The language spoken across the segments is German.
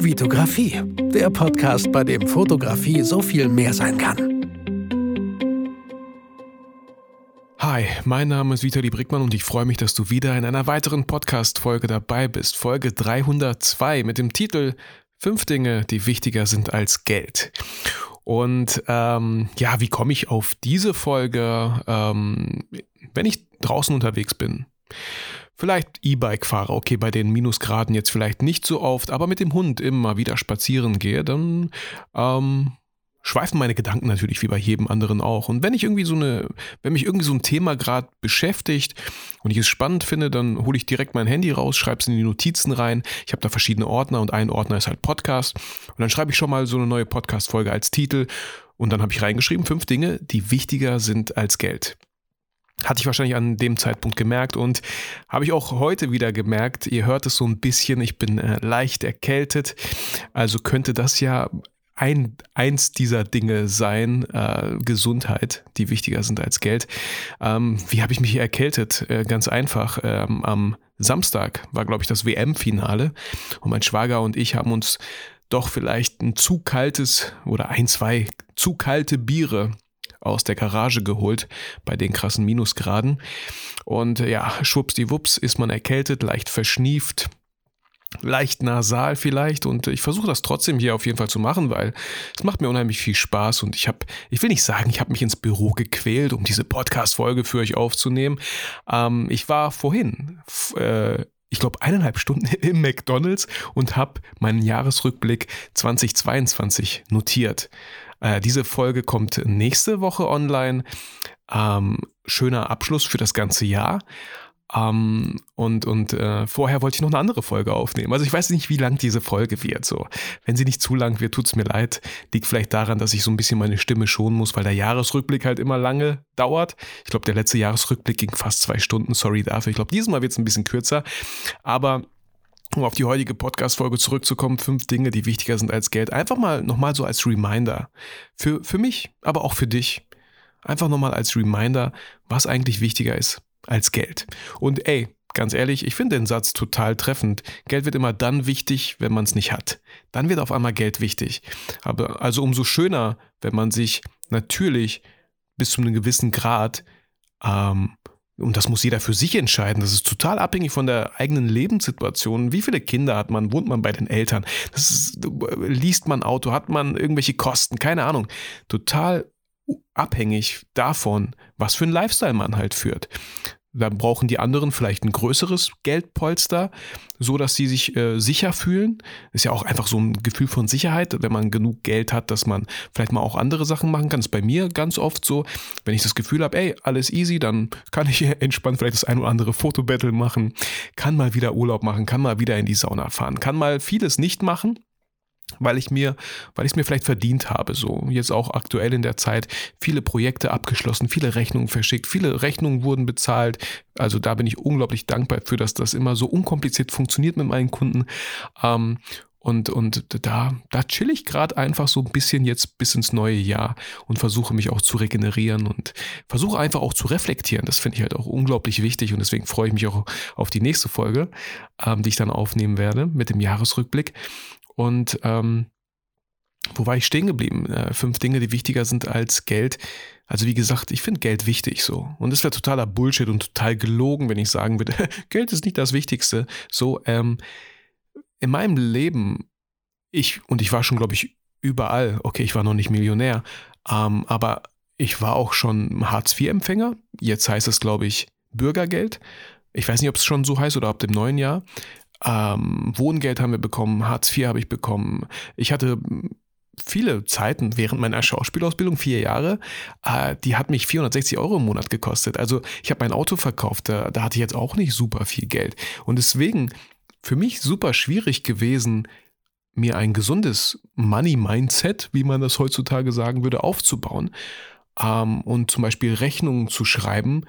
Vitografie, der Podcast, bei dem Fotografie so viel mehr sein kann. Hi, mein Name ist Vitali Brickmann und ich freue mich, dass du wieder in einer weiteren Podcast-Folge dabei bist. Folge 302 mit dem Titel Fünf Dinge, die wichtiger sind als Geld. Und ähm, ja, wie komme ich auf diese Folge, ähm, wenn ich draußen unterwegs bin? Vielleicht E-Bike-Fahrer, okay, bei den Minusgraden jetzt vielleicht nicht so oft, aber mit dem Hund immer wieder spazieren gehe, dann ähm, schweifen meine Gedanken natürlich wie bei jedem anderen auch. Und wenn ich irgendwie so eine, wenn mich irgendwie so ein Thema gerade beschäftigt und ich es spannend finde, dann hole ich direkt mein Handy raus, schreibe es in die Notizen rein. Ich habe da verschiedene Ordner und ein Ordner ist halt Podcast. Und dann schreibe ich schon mal so eine neue Podcast-Folge als Titel. Und dann habe ich reingeschrieben, fünf Dinge, die wichtiger sind als Geld. Hatte ich wahrscheinlich an dem Zeitpunkt gemerkt und habe ich auch heute wieder gemerkt. Ihr hört es so ein bisschen, ich bin äh, leicht erkältet. Also könnte das ja ein, eins dieser Dinge sein, äh, Gesundheit, die wichtiger sind als Geld. Ähm, wie habe ich mich erkältet? Äh, ganz einfach. Ähm, am Samstag war, glaube ich, das WM-Finale und mein Schwager und ich haben uns doch vielleicht ein zu kaltes oder ein, zwei zu kalte Biere aus der Garage geholt bei den krassen Minusgraden. Und ja, schwuppsdiwupps ist man erkältet, leicht verschnieft, leicht nasal vielleicht und ich versuche das trotzdem hier auf jeden Fall zu machen, weil es macht mir unheimlich viel Spaß und ich habe, ich will nicht sagen, ich habe mich ins Büro gequält, um diese Podcast-Folge für euch aufzunehmen. Ähm, ich war vorhin, äh, ich glaube, eineinhalb Stunden im McDonald's und habe meinen Jahresrückblick 2022 notiert. Äh, diese Folge kommt nächste Woche online. Ähm, schöner Abschluss für das ganze Jahr. Um, ähm, und und äh, vorher wollte ich noch eine andere Folge aufnehmen. Also ich weiß nicht, wie lang diese Folge wird. So, wenn sie nicht zu lang wird, tut es mir leid. Liegt vielleicht daran, dass ich so ein bisschen meine Stimme schonen muss, weil der Jahresrückblick halt immer lange dauert. Ich glaube, der letzte Jahresrückblick ging fast zwei Stunden. Sorry dafür. Ich glaube, dieses Mal wird es ein bisschen kürzer. Aber um auf die heutige Podcast-Folge zurückzukommen, fünf Dinge, die wichtiger sind als Geld. Einfach mal nochmal so als Reminder. Für, für mich, aber auch für dich. Einfach nochmal als Reminder, was eigentlich wichtiger ist als Geld. Und ey, ganz ehrlich, ich finde den Satz total treffend. Geld wird immer dann wichtig, wenn man es nicht hat. Dann wird auf einmal Geld wichtig. Aber also umso schöner, wenn man sich natürlich bis zu einem gewissen Grad ähm, und das muss jeder für sich entscheiden. Das ist total abhängig von der eigenen Lebenssituation. Wie viele Kinder hat man? Wohnt man bei den Eltern? Ist, liest man Auto? Hat man irgendwelche Kosten? Keine Ahnung. Total abhängig davon, was für ein Lifestyle man halt führt. Dann brauchen die anderen vielleicht ein größeres Geldpolster, so dass sie sich äh, sicher fühlen. Ist ja auch einfach so ein Gefühl von Sicherheit, wenn man genug Geld hat, dass man vielleicht mal auch andere Sachen machen kann. Das ist bei mir ganz oft so, wenn ich das Gefühl habe, ey, alles easy, dann kann ich entspannt vielleicht das ein oder andere Fotobattle machen, kann mal wieder Urlaub machen, kann mal wieder in die Sauna fahren, kann mal vieles nicht machen weil ich mir, weil ich es mir vielleicht verdient habe, so jetzt auch aktuell in der Zeit viele Projekte abgeschlossen, viele Rechnungen verschickt, viele Rechnungen wurden bezahlt. Also da bin ich unglaublich dankbar für, dass das immer so unkompliziert funktioniert mit meinen Kunden. Ähm, und, und da, da chill ich gerade einfach so ein bisschen jetzt bis ins neue Jahr und versuche mich auch zu regenerieren und versuche einfach auch zu reflektieren. Das finde ich halt auch unglaublich wichtig und deswegen freue ich mich auch auf die nächste Folge, ähm, die ich dann aufnehmen werde mit dem Jahresrückblick. Und ähm, wo war ich stehen geblieben? Äh, fünf Dinge, die wichtiger sind als Geld. Also wie gesagt, ich finde Geld wichtig so. Und es wäre totaler Bullshit und total gelogen, wenn ich sagen würde, Geld ist nicht das Wichtigste. So, ähm, in meinem Leben, ich, und ich war schon, glaube ich, überall, okay, ich war noch nicht Millionär, ähm, aber ich war auch schon Hartz-IV-Empfänger. Jetzt heißt es, glaube ich, Bürgergeld. Ich weiß nicht, ob es schon so heißt oder ab dem neuen Jahr. Ähm, Wohngeld haben wir bekommen, Hartz IV habe ich bekommen. Ich hatte viele Zeiten während meiner Schauspielausbildung, vier Jahre, äh, die hat mich 460 Euro im Monat gekostet. Also ich habe mein Auto verkauft, da, da hatte ich jetzt auch nicht super viel Geld. Und deswegen für mich super schwierig gewesen, mir ein gesundes Money-Mindset, wie man das heutzutage sagen würde, aufzubauen ähm, und zum Beispiel Rechnungen zu schreiben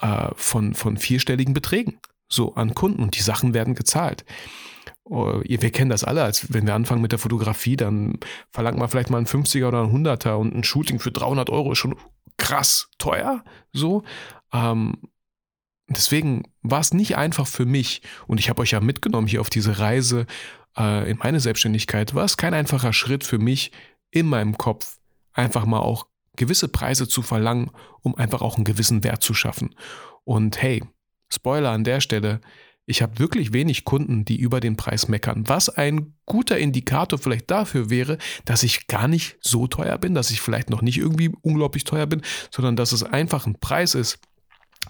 äh, von, von vierstelligen Beträgen so an Kunden und die Sachen werden gezahlt. Oh, wir kennen das alle, als wenn wir anfangen mit der Fotografie, dann verlangt man vielleicht mal einen 50er oder einen 100er und ein Shooting für 300 Euro ist schon krass teuer. So. Ähm, deswegen war es nicht einfach für mich und ich habe euch ja mitgenommen hier auf diese Reise, äh, in meine Selbstständigkeit war es kein einfacher Schritt für mich in meinem Kopf, einfach mal auch gewisse Preise zu verlangen, um einfach auch einen gewissen Wert zu schaffen. Und hey, Spoiler an der Stelle, ich habe wirklich wenig Kunden, die über den Preis meckern, was ein guter Indikator vielleicht dafür wäre, dass ich gar nicht so teuer bin, dass ich vielleicht noch nicht irgendwie unglaublich teuer bin, sondern dass es einfach ein Preis ist,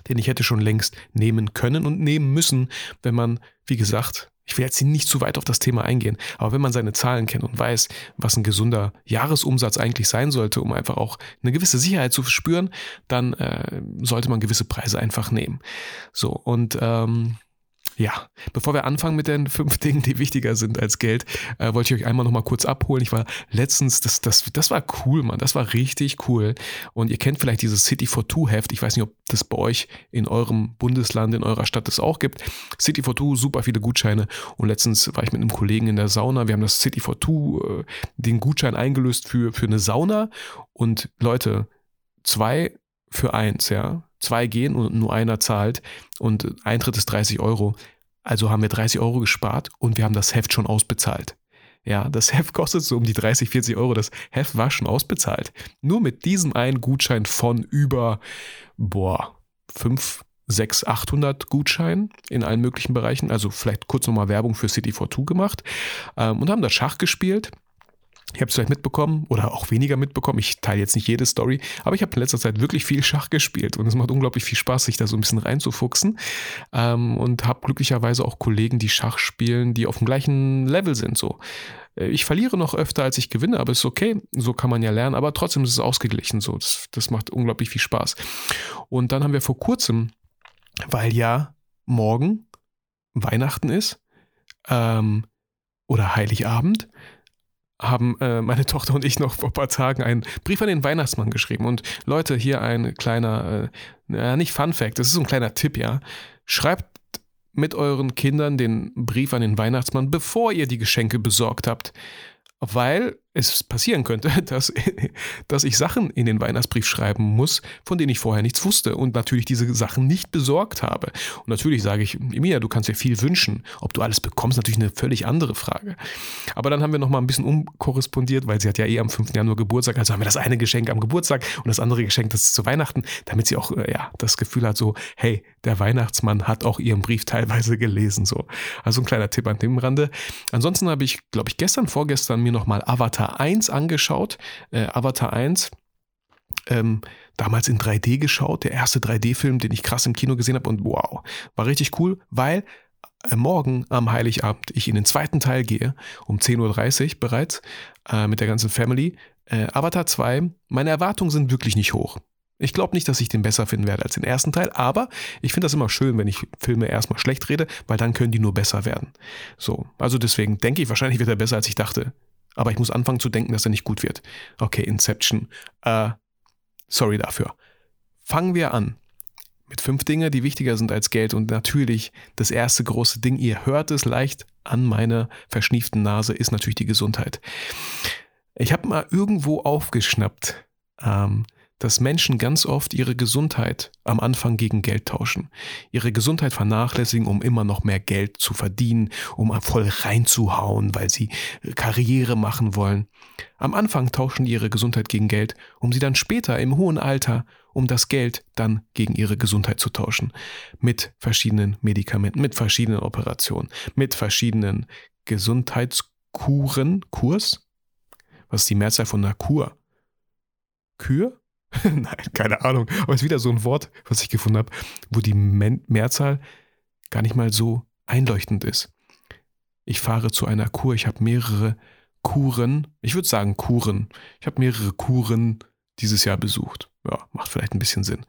den ich hätte schon längst nehmen können und nehmen müssen, wenn man, wie gesagt, ich will jetzt nicht zu weit auf das Thema eingehen, aber wenn man seine Zahlen kennt und weiß, was ein gesunder Jahresumsatz eigentlich sein sollte, um einfach auch eine gewisse Sicherheit zu spüren, dann äh, sollte man gewisse Preise einfach nehmen. So, und ähm, ja, bevor wir anfangen mit den fünf Dingen, die wichtiger sind als Geld, äh, wollte ich euch einmal noch mal kurz abholen. Ich war letztens, das, das, das war cool, Mann. Das war richtig cool. Und ihr kennt vielleicht dieses City for Two Heft. Ich weiß nicht, ob das bei euch in eurem Bundesland, in eurer Stadt das auch gibt. City for Two, super viele Gutscheine. Und letztens war ich mit einem Kollegen in der Sauna. Wir haben das City for Two, äh, den Gutschein eingelöst für, für eine Sauna. Und Leute, zwei für eins, ja zwei gehen und nur einer zahlt und Eintritt ist 30 Euro. Also haben wir 30 Euro gespart und wir haben das Heft schon ausbezahlt. Ja, das Heft kostet so um die 30, 40 Euro. Das Heft war schon ausbezahlt. Nur mit diesem einen Gutschein von über, boah, 5, 6, 800 Gutscheinen in allen möglichen Bereichen. Also vielleicht kurz nochmal Werbung für City 42 gemacht. Ähm, und haben da Schach gespielt. Ich habe es vielleicht mitbekommen oder auch weniger mitbekommen. Ich teile jetzt nicht jede Story, aber ich habe in letzter Zeit wirklich viel Schach gespielt und es macht unglaublich viel Spaß, sich da so ein bisschen reinzufuchsen. Ähm, und habe glücklicherweise auch Kollegen, die Schach spielen, die auf dem gleichen Level sind. So, äh, ich verliere noch öfter, als ich gewinne, aber ist okay. So kann man ja lernen. Aber trotzdem ist es ausgeglichen. So, das, das macht unglaublich viel Spaß. Und dann haben wir vor kurzem, weil ja morgen Weihnachten ist ähm, oder Heiligabend haben äh, meine Tochter und ich noch vor ein paar Tagen einen Brief an den Weihnachtsmann geschrieben. Und Leute, hier ein kleiner, äh, nicht Fun Fact, das ist so ein kleiner Tipp, ja. Schreibt mit euren Kindern den Brief an den Weihnachtsmann, bevor ihr die Geschenke besorgt habt. Weil es passieren könnte, dass, dass ich Sachen in den Weihnachtsbrief schreiben muss, von denen ich vorher nichts wusste und natürlich diese Sachen nicht besorgt habe. Und natürlich sage ich, Emilia, du kannst dir viel wünschen. Ob du alles bekommst, natürlich eine völlig andere Frage. Aber dann haben wir nochmal ein bisschen umkorrespondiert, weil sie hat ja eh am 5. Januar Geburtstag, also haben wir das eine Geschenk am Geburtstag und das andere Geschenk das ist zu Weihnachten, damit sie auch äh, ja, das Gefühl hat, so, hey, der Weihnachtsmann hat auch ihren Brief teilweise gelesen. So. Also ein kleiner Tipp an dem Rande. Ansonsten habe ich, glaube ich, gestern, vorgestern mir nochmal Avatar Avatar 1 angeschaut. Äh, Avatar 1. Ähm, damals in 3D geschaut, der erste 3D-Film, den ich krass im Kino gesehen habe und wow, war richtig cool, weil äh, morgen am Heiligabend ich in den zweiten Teil gehe, um 10.30 Uhr bereits, äh, mit der ganzen Family. Äh, Avatar 2, meine Erwartungen sind wirklich nicht hoch. Ich glaube nicht, dass ich den besser finden werde als den ersten Teil, aber ich finde das immer schön, wenn ich Filme erstmal schlecht rede, weil dann können die nur besser werden. So, also deswegen denke ich, wahrscheinlich wird er besser, als ich dachte. Aber ich muss anfangen zu denken, dass er nicht gut wird. Okay, Inception. Äh, sorry dafür. Fangen wir an mit fünf Dingen, die wichtiger sind als Geld. Und natürlich das erste große Ding, ihr hört es leicht an meiner verschnieften Nase, ist natürlich die Gesundheit. Ich habe mal irgendwo aufgeschnappt, ähm, dass Menschen ganz oft ihre Gesundheit am Anfang gegen Geld tauschen. Ihre Gesundheit vernachlässigen, um immer noch mehr Geld zu verdienen, um voll reinzuhauen, weil sie Karriere machen wollen. Am Anfang tauschen die ihre Gesundheit gegen Geld, um sie dann später im hohen Alter, um das Geld dann gegen ihre Gesundheit zu tauschen. Mit verschiedenen Medikamenten, mit verschiedenen Operationen, mit verschiedenen Gesundheitskuren. Kurs? Was ist die Mehrzahl von einer Kur? Kür? Nein, keine Ahnung. Aber es ist wieder so ein Wort, was ich gefunden habe, wo die Mehrzahl gar nicht mal so einleuchtend ist. Ich fahre zu einer Kur, ich habe mehrere Kuren, ich würde sagen Kuren. Ich habe mehrere Kuren dieses Jahr besucht. Ja, macht vielleicht ein bisschen Sinn.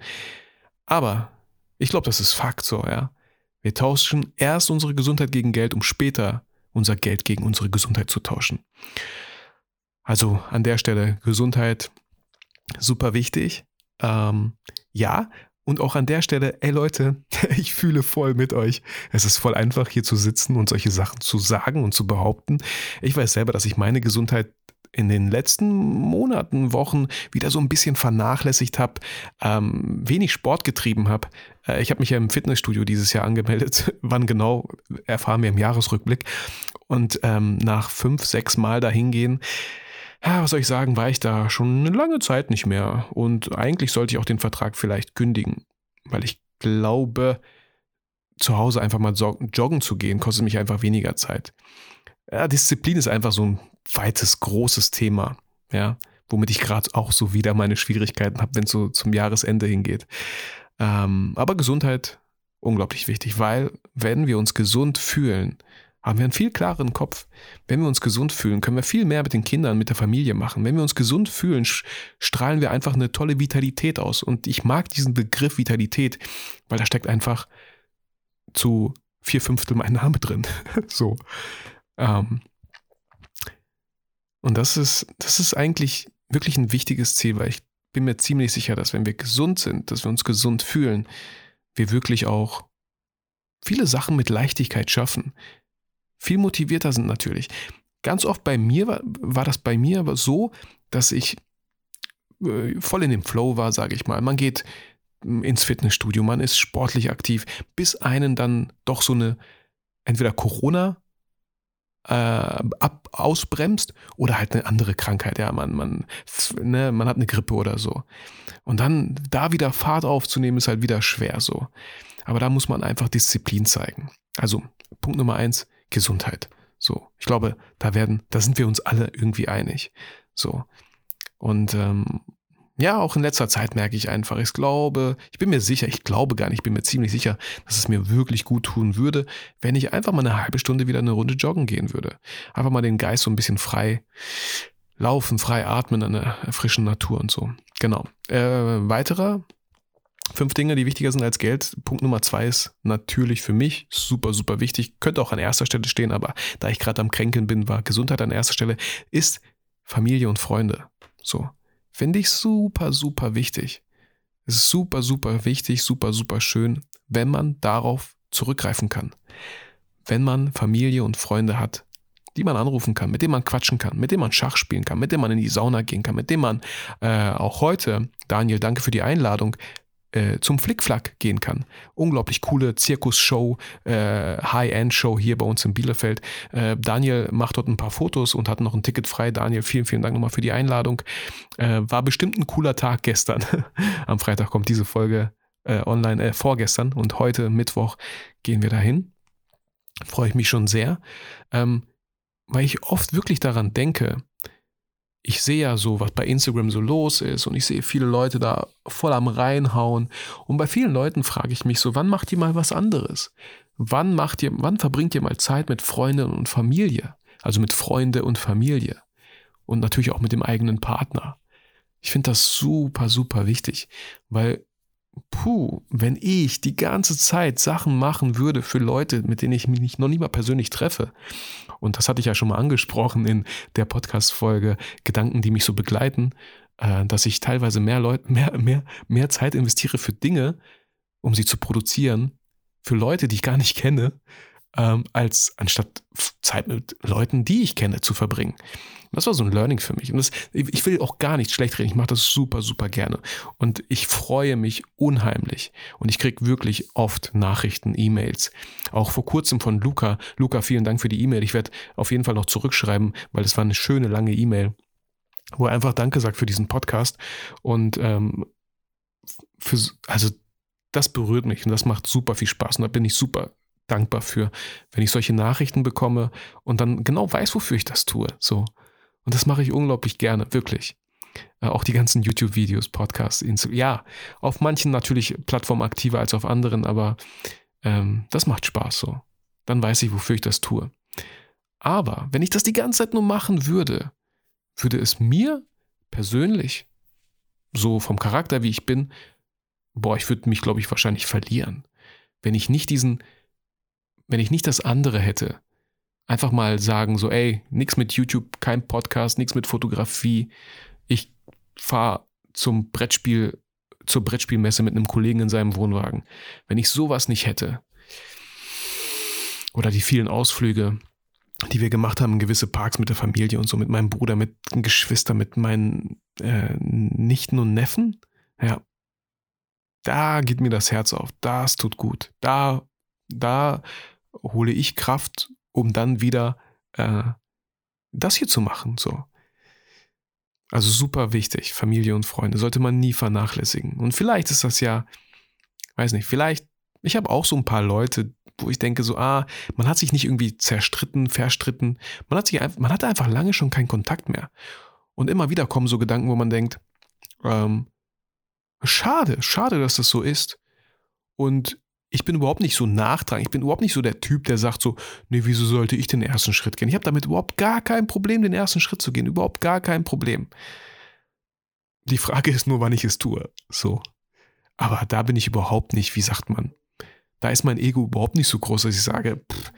Aber ich glaube, das ist Fakt so, ja. Wir tauschen erst unsere Gesundheit gegen Geld, um später unser Geld gegen unsere Gesundheit zu tauschen. Also an der Stelle Gesundheit super wichtig. Ähm, ja, und auch an der Stelle, ey Leute, ich fühle voll mit euch. Es ist voll einfach, hier zu sitzen und solche Sachen zu sagen und zu behaupten. Ich weiß selber, dass ich meine Gesundheit in den letzten Monaten, Wochen wieder so ein bisschen vernachlässigt habe, ähm, wenig Sport getrieben habe. Äh, ich habe mich ja im Fitnessstudio dieses Jahr angemeldet. Wann genau, erfahren wir im Jahresrückblick. Und ähm, nach fünf, sechs Mal dahingehen, ja, was soll ich sagen, war ich da schon eine lange Zeit nicht mehr. Und eigentlich sollte ich auch den Vertrag vielleicht kündigen, weil ich glaube, zu Hause einfach mal joggen zu gehen, kostet mich einfach weniger Zeit. Ja, Disziplin ist einfach so ein weites, großes Thema, ja, womit ich gerade auch so wieder meine Schwierigkeiten habe, wenn es so zum Jahresende hingeht. Ähm, aber Gesundheit, unglaublich wichtig, weil wenn wir uns gesund fühlen, haben wir einen viel klareren Kopf. Wenn wir uns gesund fühlen, können wir viel mehr mit den Kindern, mit der Familie machen. Wenn wir uns gesund fühlen, strahlen wir einfach eine tolle Vitalität aus. Und ich mag diesen Begriff Vitalität, weil da steckt einfach zu vier Fünftel mein Name drin. so. Ähm, und das ist, das ist eigentlich wirklich ein wichtiges Ziel, weil ich bin mir ziemlich sicher, dass wenn wir gesund sind, dass wir uns gesund fühlen, wir wirklich auch viele Sachen mit Leichtigkeit schaffen. Viel motivierter sind natürlich. Ganz oft bei mir war, war das bei mir aber so, dass ich äh, voll in dem Flow war, sage ich mal. Man geht ins Fitnessstudio, man ist sportlich aktiv, bis einen dann doch so eine entweder Corona äh, ab, ausbremst oder halt eine andere Krankheit. Ja, man, man, ne, man hat eine Grippe oder so. Und dann da wieder Fahrt aufzunehmen, ist halt wieder schwer so. Aber da muss man einfach Disziplin zeigen. Also Punkt Nummer eins, Gesundheit. So, ich glaube, da werden, da sind wir uns alle irgendwie einig. So. Und ähm, ja, auch in letzter Zeit merke ich einfach, ich glaube, ich bin mir sicher, ich glaube gar nicht, ich bin mir ziemlich sicher, dass es mir wirklich gut tun würde, wenn ich einfach mal eine halbe Stunde wieder eine Runde joggen gehen würde. Einfach mal den Geist so ein bisschen frei laufen, frei atmen an der frischen Natur und so. Genau. Äh, weiterer Fünf Dinge, die wichtiger sind als Geld. Punkt Nummer zwei ist natürlich für mich super, super wichtig. Könnte auch an erster Stelle stehen, aber da ich gerade am Kränkeln bin, war Gesundheit an erster Stelle, ist Familie und Freunde. So. Finde ich super, super wichtig. Es ist super, super wichtig, super, super schön, wenn man darauf zurückgreifen kann. Wenn man Familie und Freunde hat, die man anrufen kann, mit denen man quatschen kann, mit denen man Schach spielen kann, mit denen man in die Sauna gehen kann, mit denen man äh, auch heute, Daniel, danke für die Einladung, äh, zum Flickflack gehen kann. Unglaublich coole Zirkusshow, äh, High-End-Show hier bei uns in Bielefeld. Äh, Daniel macht dort ein paar Fotos und hat noch ein Ticket frei. Daniel, vielen, vielen Dank nochmal für die Einladung. Äh, war bestimmt ein cooler Tag gestern. Am Freitag kommt diese Folge äh, online, vorgestern und heute Mittwoch gehen wir dahin. Freue ich mich schon sehr, ähm, weil ich oft wirklich daran denke, ich sehe ja so, was bei Instagram so los ist und ich sehe viele Leute da voll am reinhauen. Und bei vielen Leuten frage ich mich so, wann macht ihr mal was anderes? Wann macht ihr, wann verbringt ihr mal Zeit mit Freunden und Familie? Also mit Freunde und Familie. Und natürlich auch mit dem eigenen Partner. Ich finde das super, super wichtig, weil puh, wenn ich die ganze Zeit Sachen machen würde für Leute, mit denen ich mich noch nie mal persönlich treffe, und das hatte ich ja schon mal angesprochen in der Podcast-Folge Gedanken, die mich so begleiten, äh, dass ich teilweise mehr Leute, mehr, mehr, mehr Zeit investiere für Dinge, um sie zu produzieren, für Leute, die ich gar nicht kenne, ähm, als anstatt Zeit mit Leuten, die ich kenne, zu verbringen. Das war so ein Learning für mich. Und das, ich will auch gar nicht schlecht reden. Ich mache das super, super gerne. Und ich freue mich unheimlich. Und ich kriege wirklich oft Nachrichten, E-Mails. Auch vor kurzem von Luca. Luca, vielen Dank für die E-Mail. Ich werde auf jeden Fall noch zurückschreiben, weil es war eine schöne, lange E-Mail, wo er einfach Danke sagt für diesen Podcast. Und ähm, für, also das berührt mich und das macht super viel Spaß. Und da bin ich super dankbar für, wenn ich solche Nachrichten bekomme und dann genau weiß, wofür ich das tue. So. Und das mache ich unglaublich gerne, wirklich. Äh, auch die ganzen YouTube-Videos, Podcasts, ja, auf manchen natürlich Plattformen aktiver als auf anderen, aber ähm, das macht Spaß so. Dann weiß ich, wofür ich das tue. Aber wenn ich das die ganze Zeit nur machen würde, würde es mir persönlich, so vom Charakter wie ich bin, boah, ich würde mich, glaube ich, wahrscheinlich verlieren. Wenn ich nicht diesen, wenn ich nicht das andere hätte, einfach mal sagen, so, ey, nichts mit YouTube, kein Podcast, nichts mit Fotografie. Ich fahre zum Brettspiel, zur Brettspielmesse mit einem Kollegen in seinem Wohnwagen. Wenn ich sowas nicht hätte, oder die vielen Ausflüge, die wir gemacht haben, gewisse Parks mit der Familie und so, mit meinem Bruder, mit Geschwistern, mit meinen äh, Nichten und Neffen. Ja, da geht mir das Herz auf. Das tut gut. Da, da hole ich Kraft, um dann wieder äh, das hier zu machen. So. Also super wichtig, Familie und Freunde, sollte man nie vernachlässigen. Und vielleicht ist das ja, weiß nicht, vielleicht, ich habe auch so ein paar Leute, wo ich denke so, ah, man hat sich nicht irgendwie zerstritten, verstritten, man hat sich man hatte einfach lange schon keinen Kontakt mehr. Und immer wieder kommen so Gedanken, wo man denkt, ähm, schade, schade, dass das so ist. Und ich bin überhaupt nicht so nachtragend. Ich bin überhaupt nicht so der Typ, der sagt so, nee, wieso sollte ich den ersten Schritt gehen? Ich habe damit überhaupt gar kein Problem, den ersten Schritt zu gehen. Überhaupt gar kein Problem. Die Frage ist nur, wann ich es tue. So. Aber da bin ich überhaupt nicht, wie sagt man? Da ist mein Ego überhaupt nicht so groß, dass ich sage, pff,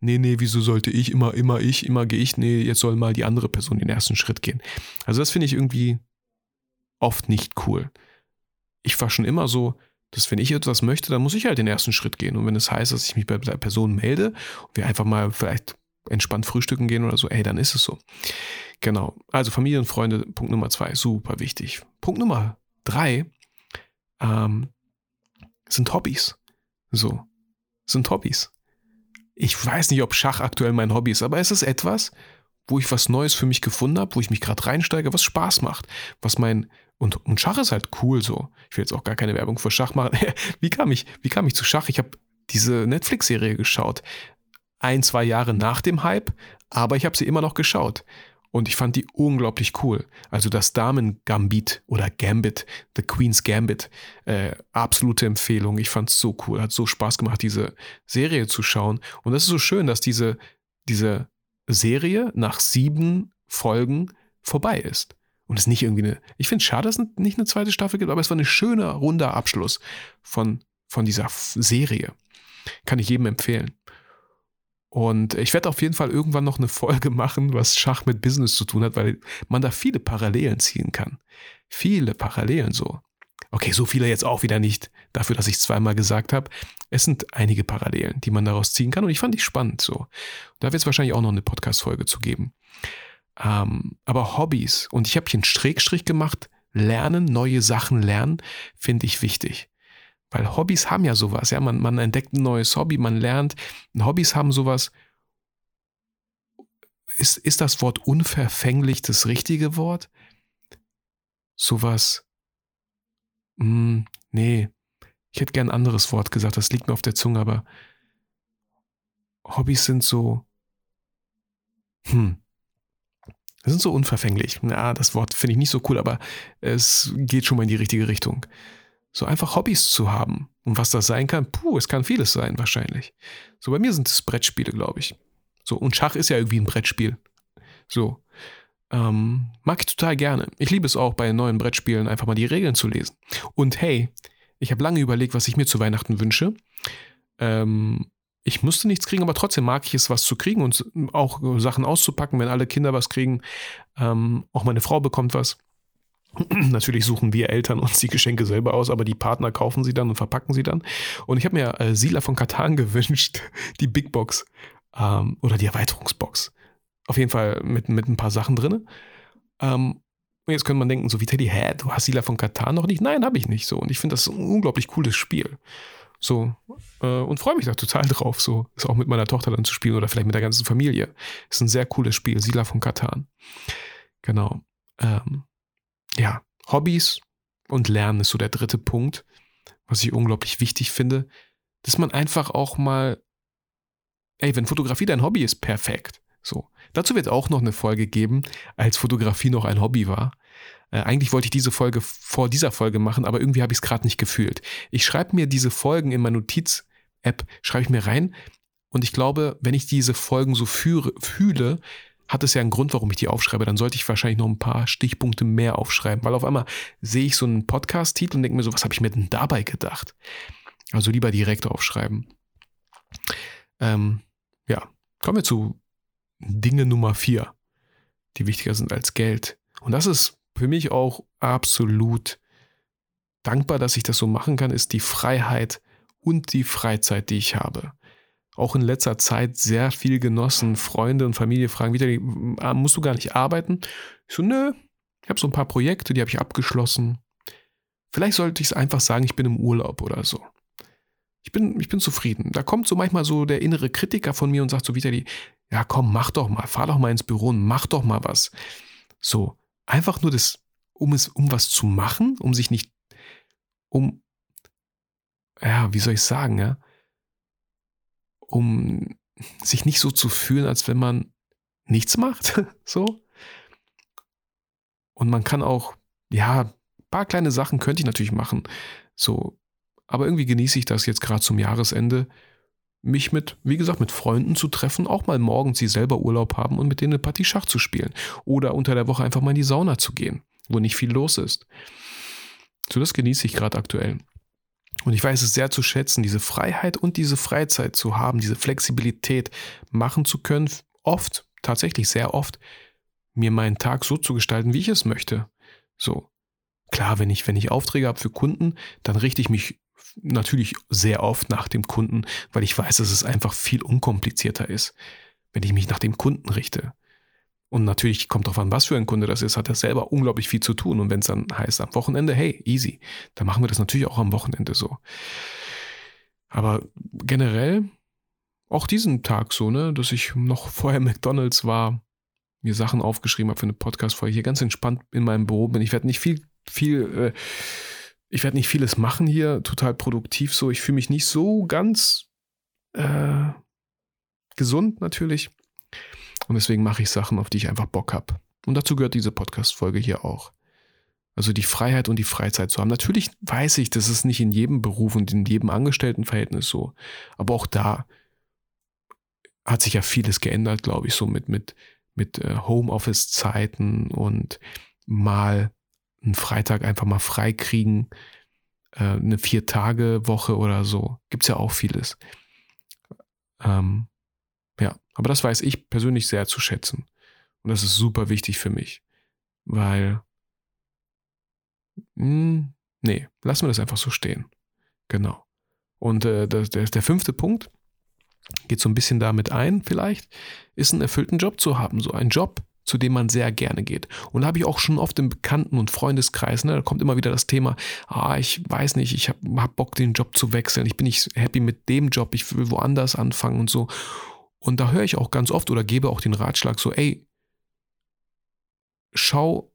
nee, nee, wieso sollte ich immer, immer ich, immer gehe ich? Nee, jetzt soll mal die andere Person den ersten Schritt gehen. Also das finde ich irgendwie oft nicht cool. Ich war schon immer so, dass wenn ich etwas möchte, dann muss ich halt den ersten Schritt gehen. Und wenn es das heißt, dass ich mich bei der Person melde und wir einfach mal vielleicht entspannt frühstücken gehen oder so, ey, dann ist es so. Genau. Also Familie und Freunde, Punkt Nummer zwei, super wichtig. Punkt Nummer drei ähm, sind Hobbys. So, sind Hobbys. Ich weiß nicht, ob Schach aktuell mein Hobby ist, aber es ist etwas, wo ich was Neues für mich gefunden habe, wo ich mich gerade reinsteige, was Spaß macht, was mein und, und Schach ist halt cool so. Ich will jetzt auch gar keine Werbung für Schach machen. wie kam ich, wie kam ich zu Schach? Ich habe diese Netflix-Serie geschaut. Ein, zwei Jahre nach dem Hype, aber ich habe sie immer noch geschaut. Und ich fand die unglaublich cool. Also das Damen-Gambit oder Gambit, The Queen's Gambit, äh, absolute Empfehlung. Ich fand es so cool, hat so Spaß gemacht, diese Serie zu schauen. Und das ist so schön, dass diese, diese Serie nach sieben Folgen vorbei ist. Und es nicht irgendwie eine. Ich finde es schade, dass es nicht eine zweite Staffel gibt, aber es war ein schöner, runder Abschluss von, von dieser Serie. Kann ich jedem empfehlen. Und ich werde auf jeden Fall irgendwann noch eine Folge machen, was Schach mit Business zu tun hat, weil man da viele Parallelen ziehen kann. Viele Parallelen so. Okay, so viele jetzt auch wieder nicht, dafür, dass ich es zweimal gesagt habe. Es sind einige Parallelen, die man daraus ziehen kann und ich fand die spannend so. Da wird es wahrscheinlich auch noch eine Podcast-Folge zu geben. Ähm, aber Hobbys, und ich habe hier einen Strickstrich gemacht, lernen, neue Sachen lernen, finde ich wichtig. Weil Hobbys haben ja sowas, ja, man, man entdeckt ein neues Hobby, man lernt. Hobbys haben sowas. Ist, ist das Wort unverfänglich das richtige Wort? Sowas. Hm, nee, ich hätte gern ein anderes Wort gesagt, das liegt mir auf der Zunge, aber Hobbys sind so. Hm, sind so unverfänglich. Na, das Wort finde ich nicht so cool, aber es geht schon mal in die richtige Richtung. So einfach Hobbys zu haben. Und was das sein kann, puh, es kann vieles sein wahrscheinlich. So bei mir sind es Brettspiele, glaube ich. So, und Schach ist ja irgendwie ein Brettspiel. So. Ähm, mag ich total gerne. Ich liebe es auch, bei neuen Brettspielen einfach mal die Regeln zu lesen. Und hey, ich habe lange überlegt, was ich mir zu Weihnachten wünsche. Ähm, ich musste nichts kriegen, aber trotzdem mag ich es, was zu kriegen und auch Sachen auszupacken, wenn alle Kinder was kriegen. Ähm, auch meine Frau bekommt was. Natürlich suchen wir Eltern uns die Geschenke selber aus, aber die Partner kaufen sie dann und verpacken sie dann. Und ich habe mir äh, Sila von Katan gewünscht, die Big Box ähm, oder die Erweiterungsbox. Auf jeden Fall mit, mit ein paar Sachen drin. Ähm, und jetzt könnte man denken, so wie Teddy, hä, du hast Sila von Katan noch nicht? Nein, habe ich nicht so. Und ich finde das ein unglaublich cooles Spiel. So, äh, und freue mich da total drauf, so, ist auch mit meiner Tochter dann zu spielen oder vielleicht mit der ganzen Familie. Ist ein sehr cooles Spiel, Sila von Katan. Genau. Ähm, ja, Hobbys und Lernen ist so der dritte Punkt, was ich unglaublich wichtig finde, dass man einfach auch mal, ey, wenn Fotografie dein Hobby ist, perfekt. So. Dazu wird auch noch eine Folge geben, als Fotografie noch ein Hobby war. Äh, eigentlich wollte ich diese Folge vor dieser Folge machen, aber irgendwie habe ich es gerade nicht gefühlt. Ich schreibe mir diese Folgen in meine Notiz-App, schreibe ich mir rein. Und ich glaube, wenn ich diese Folgen so führe, fühle, hat es ja einen Grund, warum ich die aufschreibe. Dann sollte ich wahrscheinlich noch ein paar Stichpunkte mehr aufschreiben, weil auf einmal sehe ich so einen Podcast-Titel und denke mir so, was habe ich mir denn dabei gedacht? Also lieber direkt aufschreiben. Ähm, ja, kommen wir zu Dinge Nummer vier, die wichtiger sind als Geld. Und das ist für mich auch absolut dankbar, dass ich das so machen kann, ist die Freiheit und die Freizeit, die ich habe. auch in letzter Zeit sehr viel genossen. Freunde und Familie fragen wieder, ah, musst du gar nicht arbeiten? Ich so, nö, ich habe so ein paar Projekte, die habe ich abgeschlossen. Vielleicht sollte ich es einfach sagen, ich bin im Urlaub oder so. Ich bin, ich bin zufrieden. Da kommt so manchmal so der innere Kritiker von mir und sagt so die, ja komm, mach doch mal, fahr doch mal ins Büro und mach doch mal was. So, einfach nur das, um es, um was zu machen, um sich nicht, um, ja, wie soll ich sagen, ja, um sich nicht so zu fühlen, als wenn man nichts macht, so. Und man kann auch, ja, ein paar kleine Sachen könnte ich natürlich machen, so. Aber irgendwie genieße ich das jetzt gerade zum Jahresende, mich mit, wie gesagt, mit Freunden zu treffen, auch mal morgens, die selber Urlaub haben und mit denen eine Partie Schach zu spielen. Oder unter der Woche einfach mal in die Sauna zu gehen, wo nicht viel los ist. So, das genieße ich gerade aktuell. Und ich weiß es sehr zu schätzen, diese Freiheit und diese Freizeit zu haben, diese Flexibilität machen zu können, oft, tatsächlich sehr oft, mir meinen Tag so zu gestalten, wie ich es möchte. So. Klar, wenn ich, wenn ich Aufträge habe für Kunden, dann richte ich mich natürlich sehr oft nach dem Kunden, weil ich weiß, dass es einfach viel unkomplizierter ist, wenn ich mich nach dem Kunden richte. Und natürlich kommt darauf an, was für ein Kunde das ist, hat er selber unglaublich viel zu tun. Und wenn es dann heißt am Wochenende, hey, easy, dann machen wir das natürlich auch am Wochenende so. Aber generell auch diesen Tag so, ne, dass ich noch vorher McDonalds war, mir Sachen aufgeschrieben habe für eine Podcast-Folge, hier ganz entspannt in meinem Büro bin. Ich werde nicht viel, viel, äh, ich werde nicht vieles machen hier, total produktiv so. Ich fühle mich nicht so ganz äh, gesund natürlich. Und deswegen mache ich Sachen, auf die ich einfach Bock habe. Und dazu gehört diese Podcast-Folge hier auch. Also die Freiheit und die Freizeit zu haben. Natürlich weiß ich, das ist nicht in jedem Beruf und in jedem Angestelltenverhältnis so. Aber auch da hat sich ja vieles geändert, glaube ich, so mit, mit, mit äh, Homeoffice-Zeiten und mal einen Freitag einfach mal frei kriegen, äh, eine Vier-Tage-Woche oder so. Gibt es ja auch vieles. Ähm, ja, aber das weiß ich persönlich sehr zu schätzen. Und das ist super wichtig für mich, weil, mh, hm, nee, lassen wir das einfach so stehen. Genau. Und äh, der, der, der fünfte Punkt geht so ein bisschen damit ein, vielleicht, ist einen erfüllten Job zu haben. So ein Job, zu dem man sehr gerne geht. Und da habe ich auch schon oft im Bekannten- und Freundeskreis, ne, da kommt immer wieder das Thema, ah, ich weiß nicht, ich habe hab Bock, den Job zu wechseln, ich bin nicht happy mit dem Job, ich will woanders anfangen und so. Und da höre ich auch ganz oft oder gebe auch den Ratschlag so, ey, schau,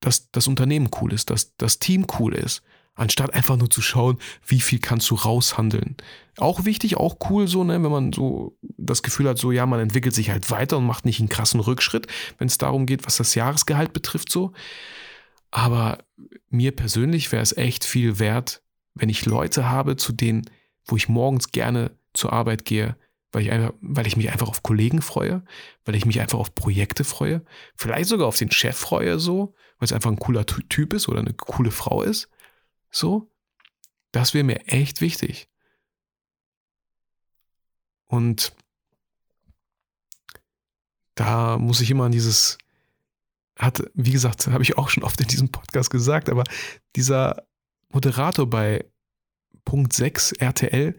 dass das Unternehmen cool ist, dass das Team cool ist, anstatt einfach nur zu schauen, wie viel kannst du raushandeln. Auch wichtig, auch cool so, ne, wenn man so das Gefühl hat, so ja, man entwickelt sich halt weiter und macht nicht einen krassen Rückschritt, wenn es darum geht, was das Jahresgehalt betrifft so. Aber mir persönlich wäre es echt viel wert, wenn ich Leute habe, zu denen, wo ich morgens gerne zur Arbeit gehe, weil ich, einfach, weil ich mich einfach auf Kollegen freue, weil ich mich einfach auf Projekte freue, vielleicht sogar auf den Chef freue, so, weil es einfach ein cooler Typ ist oder eine coole Frau ist. So, das wäre mir echt wichtig. Und da muss ich immer an dieses, hat, wie gesagt, habe ich auch schon oft in diesem Podcast gesagt, aber dieser Moderator bei Punkt 6 RTL,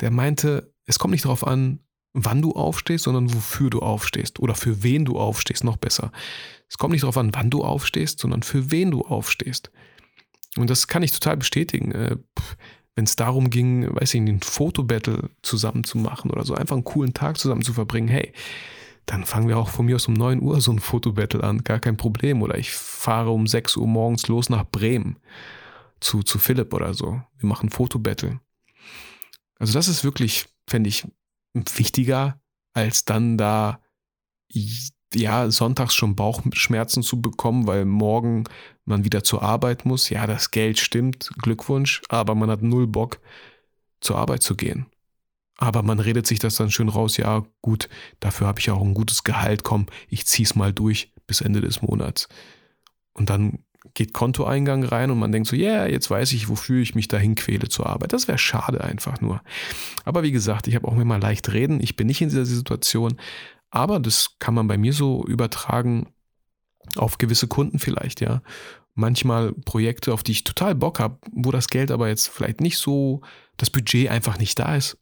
der meinte, es kommt nicht darauf an, wann du aufstehst, sondern wofür du aufstehst oder für wen du aufstehst, noch besser. Es kommt nicht darauf an, wann du aufstehst, sondern für wen du aufstehst. Und das kann ich total bestätigen. Äh, Wenn es darum ging, weiß ich, einen Fotobattle zusammen zu machen oder so, einfach einen coolen Tag zusammen zu verbringen, hey, dann fangen wir auch von mir aus um 9 Uhr so ein Fotobattle an, gar kein Problem. Oder ich fahre um 6 Uhr morgens los nach Bremen zu, zu Philipp oder so. Wir machen Fotobattle. Also das ist wirklich fände ich wichtiger, als dann da ja sonntags schon Bauchschmerzen zu bekommen, weil morgen man wieder zur Arbeit muss. Ja, das Geld stimmt, Glückwunsch, aber man hat null Bock zur Arbeit zu gehen. Aber man redet sich das dann schön raus, ja gut, dafür habe ich auch ein gutes Gehalt, komm, ich zieh's mal durch bis Ende des Monats. Und dann geht Kontoeingang rein und man denkt so, ja, yeah, jetzt weiß ich, wofür ich mich dahin quäle zur Arbeit. Das wäre schade einfach nur. Aber wie gesagt, ich habe auch immer leicht reden. Ich bin nicht in dieser Situation. Aber das kann man bei mir so übertragen auf gewisse Kunden vielleicht, ja. Manchmal Projekte, auf die ich total Bock habe, wo das Geld aber jetzt vielleicht nicht so, das Budget einfach nicht da ist.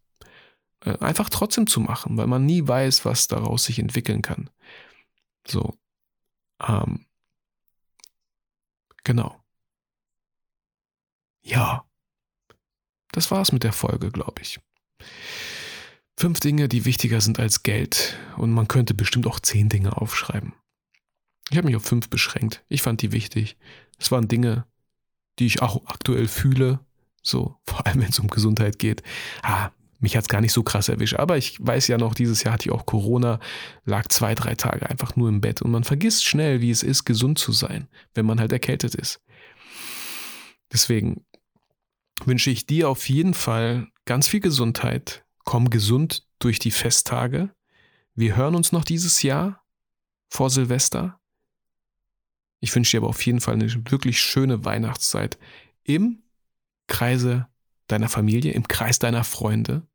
äh, einfach trotzdem zu machen, weil man nie weiß, was daraus sich entwickeln kann. So. Ähm, genau. Ja. Das war's mit der Folge, glaube ich. Fünf Dinge, die wichtiger sind als Geld. Und man könnte bestimmt auch zehn Dinge aufschreiben. Ich habe mich auf fünf beschränkt. Ich fand die wichtig. Es waren Dinge, die ich auch aktuell fühle. So, vor allem wenn es um Gesundheit geht. Ah, mich hat es gar nicht so krass erwischt. Aber ich weiß ja noch, dieses Jahr hatte ich auch Corona, lag zwei, drei Tage einfach nur im Bett. Und man vergisst schnell, wie es ist, gesund zu sein, wenn man halt erkältet ist. Deswegen wünsche ich dir auf jeden Fall ganz viel Gesundheit. Komm gesund durch die Festtage. Wir hören uns noch dieses Jahr vor Silvester. Ich wünsche dir aber auf jeden Fall eine wirklich schöne Weihnachtszeit im Kreise deiner Familie, im Kreis deiner Freunde.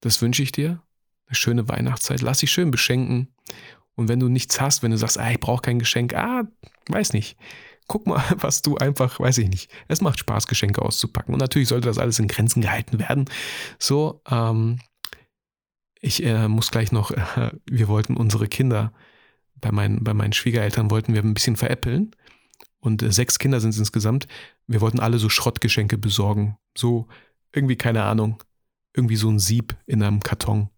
Das wünsche ich dir. Eine schöne Weihnachtszeit. Lass dich schön beschenken. Und wenn du nichts hast, wenn du sagst, ah, ich brauche kein Geschenk, ah, weiß nicht guck mal, was du einfach, weiß ich nicht. Es macht Spaß, Geschenke auszupacken. Und natürlich sollte das alles in Grenzen gehalten werden. So, ähm, ich äh, muss gleich noch, äh, wir wollten unsere Kinder, bei meinen, bei meinen Schwiegereltern wollten wir ein bisschen veräppeln. Und äh, sechs Kinder sind es insgesamt. Wir wollten alle so Schrottgeschenke besorgen. So, irgendwie, keine Ahnung, irgendwie so ein Sieb in einem Karton.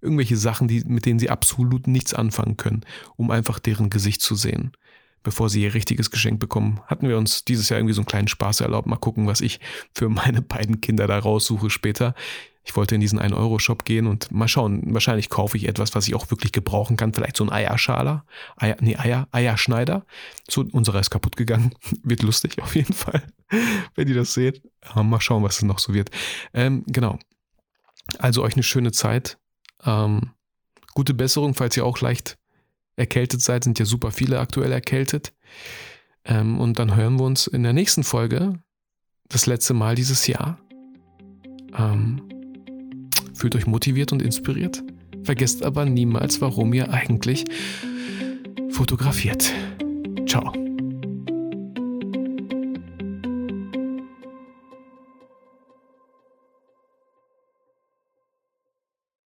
Irgendwelche Sachen, die, mit denen sie absolut nichts anfangen können, um einfach deren Gesicht zu sehen bevor sie ihr richtiges Geschenk bekommen, hatten wir uns dieses Jahr irgendwie so einen kleinen Spaß erlaubt. Mal gucken, was ich für meine beiden Kinder da raussuche später. Ich wollte in diesen 1-Euro-Shop gehen und mal schauen. Wahrscheinlich kaufe ich etwas, was ich auch wirklich gebrauchen kann. Vielleicht so ein Eierschaler. Eier, nee, Eier, Eierschneider. So, unserer ist kaputt gegangen. wird lustig auf jeden Fall, wenn ihr das seht. Aber mal schauen, was es noch so wird. Ähm, genau. Also euch eine schöne Zeit. Ähm, gute Besserung, falls ihr auch leicht erkältet seid, sind ja super viele aktuell erkältet. Ähm, und dann hören wir uns in der nächsten Folge, das letzte Mal dieses Jahr. Ähm, fühlt euch motiviert und inspiriert. Vergesst aber niemals, warum ihr eigentlich fotografiert. Ciao.